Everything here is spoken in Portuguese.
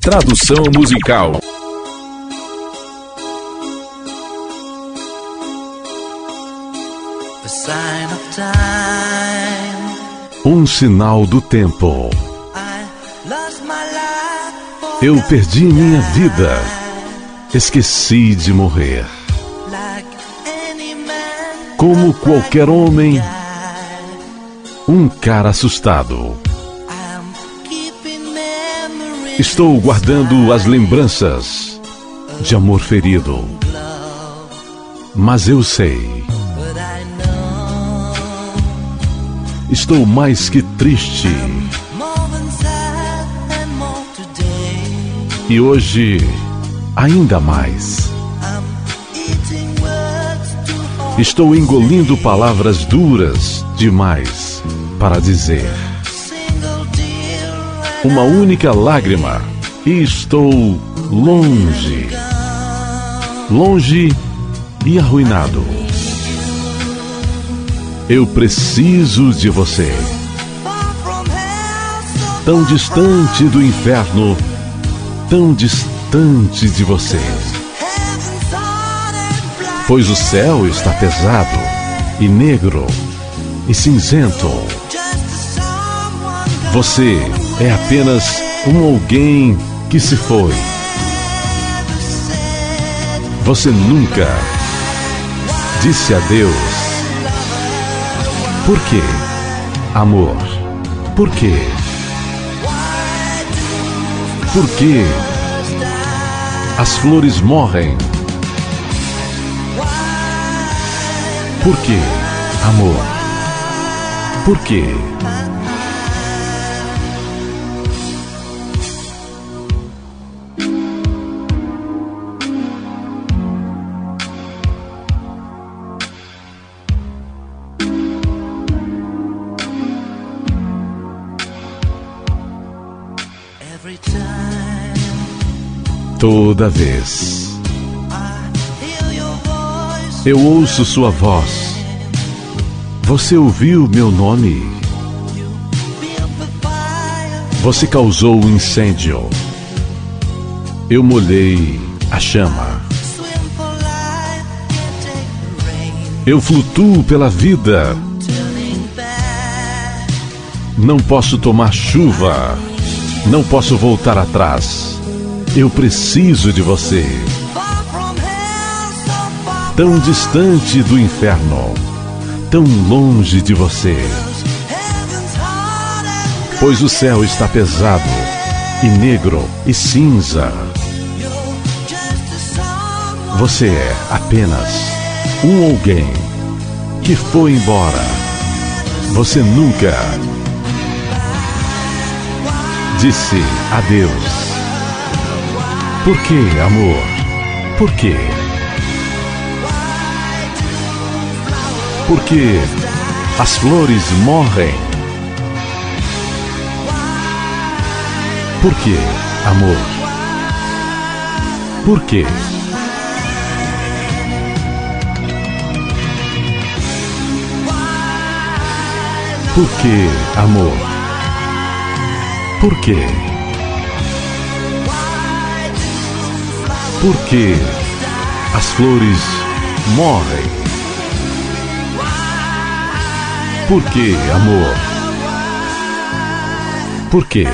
Tradução musical. Um sinal do tempo. Eu perdi minha vida. Esqueci de morrer. Como qualquer homem, um cara assustado. Estou guardando as lembranças de amor ferido. Mas eu sei. Estou mais que triste. E hoje, ainda mais. Estou engolindo palavras duras demais para dizer. Uma única lágrima e estou longe. Longe e arruinado. Eu preciso de você. Tão distante do inferno, tão distante de você. Pois o céu está pesado e negro e cinzento. Você é apenas um alguém que se foi. Você nunca disse adeus. Por quê? Amor. Por quê? Por quê? As flores morrem. Por quê? Amor. Por quê? Toda vez eu ouço sua voz. Você ouviu meu nome. Você causou o um incêndio. Eu molhei a chama. Eu flutuo pela vida. Não posso tomar chuva. Não posso voltar atrás. Eu preciso de você. Tão distante do inferno, tão longe de você. Pois o céu está pesado, e negro, e cinza. Você é apenas um alguém que foi embora. Você nunca disse adeus. Por que, amor? Por quê? Porque as flores morrem. Por que, amor? Por quê? Por que, amor? Por quê? Por que as flores morrem? Por que, amor? Por quê?